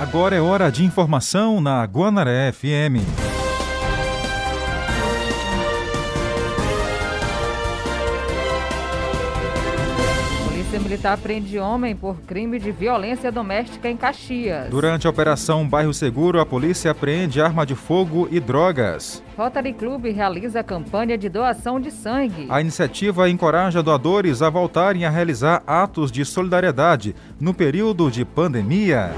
Agora é hora de informação na Guanaré FM. Polícia Militar prende homem por crime de violência doméstica em Caxias. Durante a Operação Bairro Seguro, a polícia apreende arma de fogo e drogas. Rotary Club realiza campanha de doação de sangue. A iniciativa encoraja doadores a voltarem a realizar atos de solidariedade no período de pandemia.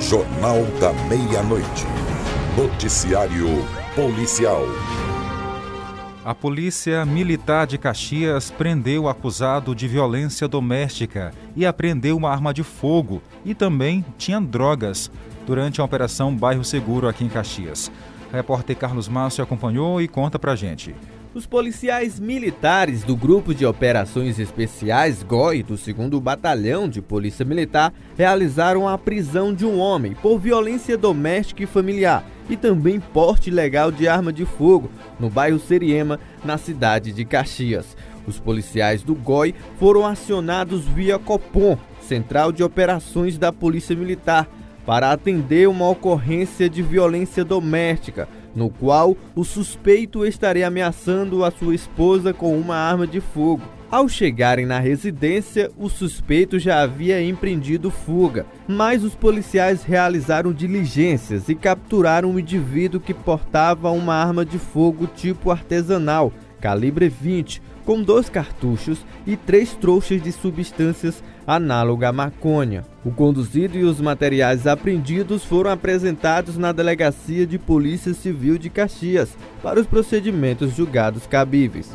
Jornal da Meia-Noite. Noticiário Policial. A Polícia Militar de Caxias prendeu o acusado de violência doméstica e apreendeu uma arma de fogo e também tinha drogas durante a Operação Bairro Seguro aqui em Caxias. O repórter Carlos Márcio acompanhou e conta pra gente. Os policiais militares do Grupo de Operações Especiais GOI do 2 Batalhão de Polícia Militar realizaram a prisão de um homem por violência doméstica e familiar e também porte ilegal de arma de fogo no bairro Seriema, na cidade de Caxias. Os policiais do GOI foram acionados via Copom, Central de Operações da Polícia Militar, para atender uma ocorrência de violência doméstica no qual o suspeito estaria ameaçando a sua esposa com uma arma de fogo. Ao chegarem na residência, o suspeito já havia empreendido fuga, mas os policiais realizaram diligências e capturaram um indivíduo que portava uma arma de fogo tipo artesanal, calibre 20, com dois cartuchos e três trouxas de substâncias análoga à maconha. O conduzido e os materiais apreendidos foram apresentados na Delegacia de Polícia Civil de Caxias para os procedimentos julgados cabíveis.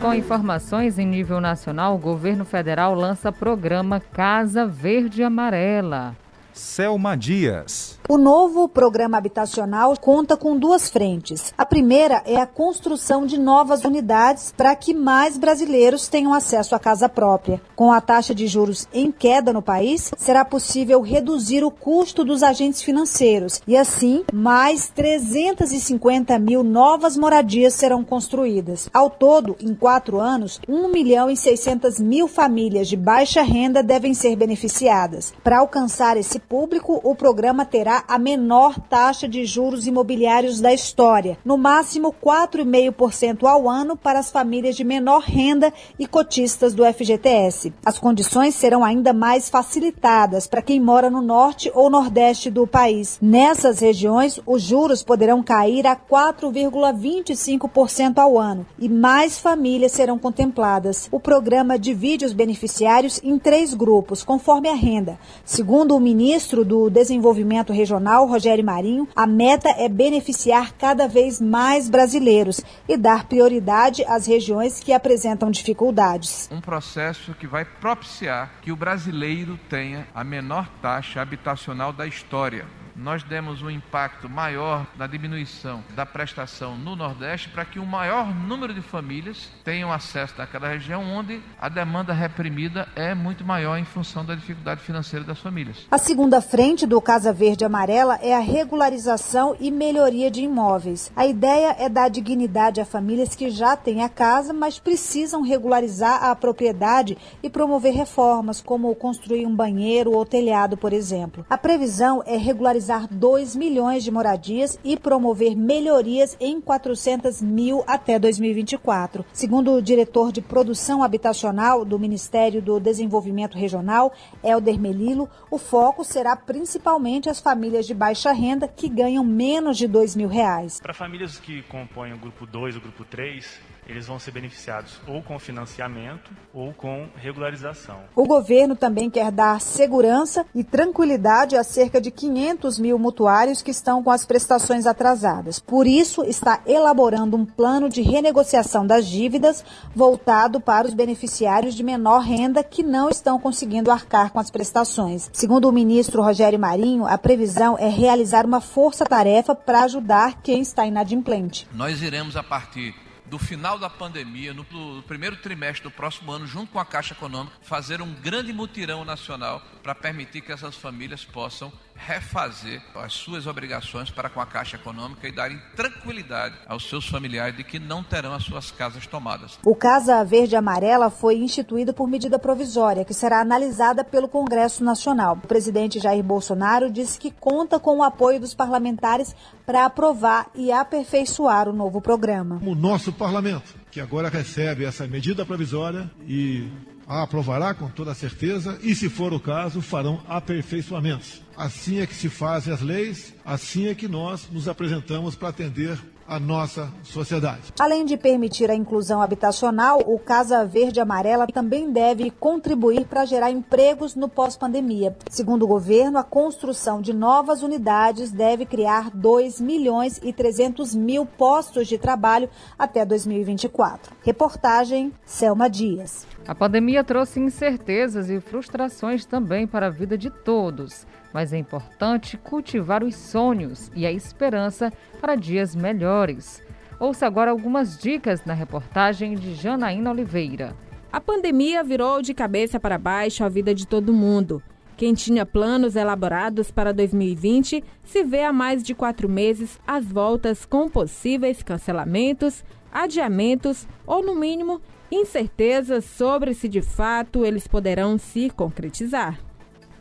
Com informações em nível nacional, o governo federal lança programa Casa Verde Amarela. Selma Dias. O novo programa habitacional conta com duas frentes. A primeira é a construção de novas unidades para que mais brasileiros tenham acesso à casa própria. Com a taxa de juros em queda no país, será possível reduzir o custo dos agentes financeiros e, assim, mais 350 mil novas moradias serão construídas. Ao todo, em quatro anos, 1 milhão e 600 mil famílias de baixa renda devem ser beneficiadas. Para alcançar esse público, o programa terá a menor taxa de juros imobiliários da história, no máximo 4,5% ao ano para as famílias de menor renda e cotistas do FGTS. As condições serão ainda mais facilitadas para quem mora no norte ou nordeste do país. Nessas regiões, os juros poderão cair a 4,25% ao ano e mais famílias serão contempladas. O programa divide os beneficiários em três grupos, conforme a renda. Segundo o ministro ministro do Desenvolvimento Regional, Rogério Marinho, a meta é beneficiar cada vez mais brasileiros e dar prioridade às regiões que apresentam dificuldades. Um processo que vai propiciar que o brasileiro tenha a menor taxa habitacional da história nós demos um impacto maior na diminuição da prestação no Nordeste para que um maior número de famílias tenham acesso naquela região onde a demanda reprimida é muito maior em função da dificuldade financeira das famílias. A segunda frente do Casa Verde Amarela é a regularização e melhoria de imóveis. A ideia é dar dignidade a famílias que já têm a casa, mas precisam regularizar a propriedade e promover reformas, como construir um banheiro ou telhado, por exemplo. A previsão é regularizar realizar 2 milhões de moradias e promover melhorias em 400 mil até 2024. Segundo o diretor de produção habitacional do Ministério do Desenvolvimento Regional, Helder Melilo, o foco será principalmente as famílias de baixa renda que ganham menos de 2 mil reais. Para famílias que compõem o grupo 2 ou grupo 3, eles vão ser beneficiados ou com financiamento ou com regularização. O governo também quer dar segurança e tranquilidade a cerca de 500 mil mutuários que estão com as prestações atrasadas. Por isso, está elaborando um plano de renegociação das dívidas voltado para os beneficiários de menor renda que não estão conseguindo arcar com as prestações. Segundo o ministro Rogério Marinho, a previsão é realizar uma força-tarefa para ajudar quem está inadimplente. Nós iremos, a partir do final da pandemia, no, no, primeiro trimestre do próximo ano, junto com a Caixa Econômica, fazer um grande mutirão nacional para permitir que essas famílias possam refazer as suas obrigações para com a Caixa Econômica e darem tranquilidade aos seus familiares de que não terão as suas casas tomadas. O Casa Verde Amarela foi instituído por medida provisória, que será analisada pelo Congresso Nacional. O presidente Jair Bolsonaro disse que conta com o apoio dos parlamentares para aprovar e aperfeiçoar o novo programa. O nosso parlamento, que agora recebe essa medida provisória e a aprovará com toda certeza e, se for o caso, farão aperfeiçoamentos. Assim é que se fazem as leis, assim é que nós nos apresentamos para atender a nossa sociedade. Além de permitir a inclusão habitacional, o Casa Verde Amarela também deve contribuir para gerar empregos no pós-pandemia. Segundo o governo, a construção de novas unidades deve criar 2 milhões e 300 mil postos de trabalho até 2024. Reportagem Selma Dias. A pandemia trouxe incertezas e frustrações também para a vida de todos, mas é importante cultivar os sonhos e a esperança para dias melhores. Ouça agora algumas dicas na reportagem de Janaína Oliveira. A pandemia virou de cabeça para baixo a vida de todo mundo. Quem tinha planos elaborados para 2020 se vê há mais de quatro meses às voltas com possíveis cancelamentos, adiamentos ou, no mínimo, incertezas sobre se de fato eles poderão se concretizar.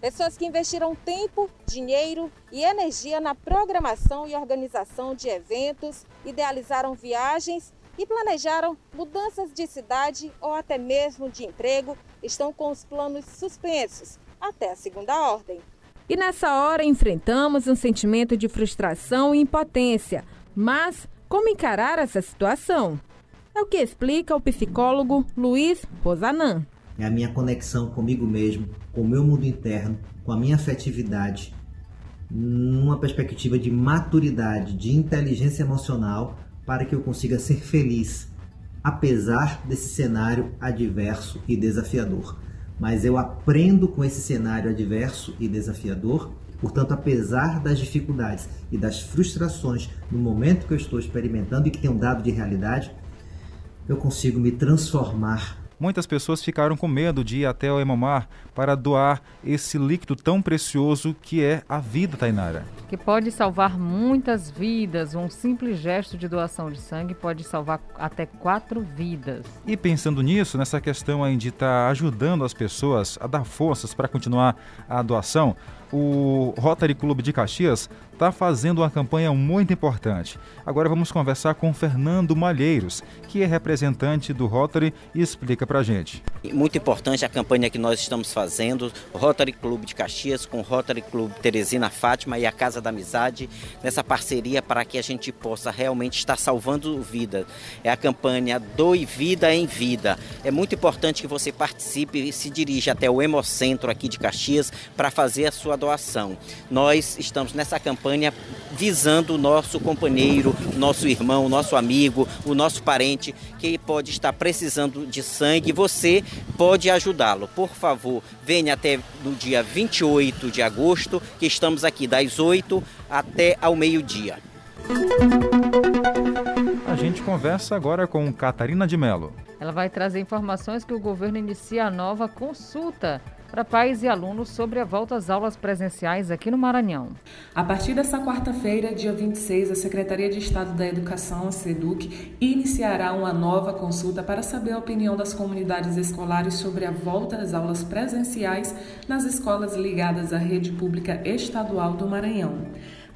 Pessoas que investiram tempo, dinheiro e energia na programação e organização de eventos, idealizaram viagens e planejaram mudanças de cidade ou até mesmo de emprego, estão com os planos suspensos até a segunda ordem. E nessa hora enfrentamos um sentimento de frustração e impotência. Mas como encarar essa situação? É o que explica o psicólogo Luiz Rosanã. É a minha conexão comigo mesmo, com o meu mundo interno, com a minha afetividade, numa perspectiva de maturidade, de inteligência emocional, para que eu consiga ser feliz, apesar desse cenário adverso e desafiador. Mas eu aprendo com esse cenário adverso e desafiador, portanto, apesar das dificuldades e das frustrações no momento que eu estou experimentando e que tem um dado de realidade, eu consigo me transformar. Muitas pessoas ficaram com medo de ir até o Hemomar para doar esse líquido tão precioso que é a vida, Tainara. Que pode salvar muitas vidas. Um simples gesto de doação de sangue pode salvar até quatro vidas. E pensando nisso, nessa questão aí de estar tá ajudando as pessoas a dar forças para continuar a doação, o Rotary Clube de Caxias está fazendo uma campanha muito importante. Agora vamos conversar com Fernando Malheiros, que é representante do Rotary e explica para a gente. Muito importante a campanha que nós estamos fazendo, Rotary Clube de Caxias com Rotary Clube Teresina Fátima e a Casa da Amizade, nessa parceria para que a gente possa realmente estar salvando vida. É a campanha Doe Vida em Vida. É muito importante que você participe e se dirija até o Hemocentro aqui de Caxias para fazer a sua doação. Nós estamos nessa campanha visando o nosso companheiro, nosso irmão, nosso amigo, o nosso parente que pode estar precisando de sangue. Você pode ajudá-lo. Por favor, venha até no dia 28 de agosto, que estamos aqui das 8 até ao meio-dia. A gente conversa agora com Catarina de Mello. Ela vai trazer informações que o governo inicia a nova consulta para pais e alunos sobre a volta às aulas presenciais aqui no Maranhão. A partir dessa quarta-feira, dia 26, a Secretaria de Estado da Educação, a SEDUC, iniciará uma nova consulta para saber a opinião das comunidades escolares sobre a volta às aulas presenciais nas escolas ligadas à rede pública estadual do Maranhão.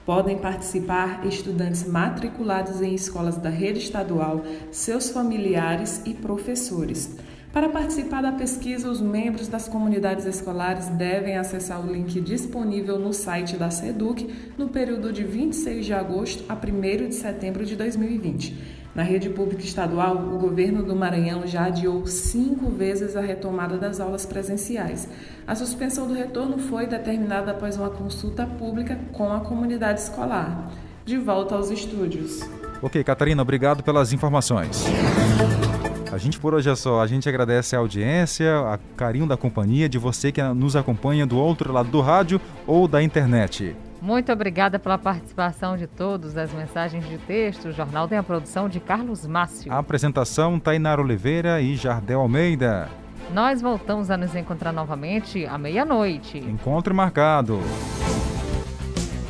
Podem participar estudantes matriculados em escolas da rede estadual, seus familiares e professores. Para participar da pesquisa, os membros das comunidades escolares devem acessar o link disponível no site da SEDUC no período de 26 de agosto a 1 de setembro de 2020. Na rede pública estadual, o governo do Maranhão já adiou cinco vezes a retomada das aulas presenciais. A suspensão do retorno foi determinada após uma consulta pública com a comunidade escolar. De volta aos estúdios. Ok, Catarina, obrigado pelas informações. A gente por hoje é só. A gente agradece a audiência, a carinho da companhia, de você que nos acompanha do outro lado do rádio ou da internet. Muito obrigada pela participação de todos, as mensagens de texto. O jornal tem a produção de Carlos Márcio. A apresentação, Tainara Oliveira e Jardel Almeida. Nós voltamos a nos encontrar novamente à meia-noite. Encontro marcado.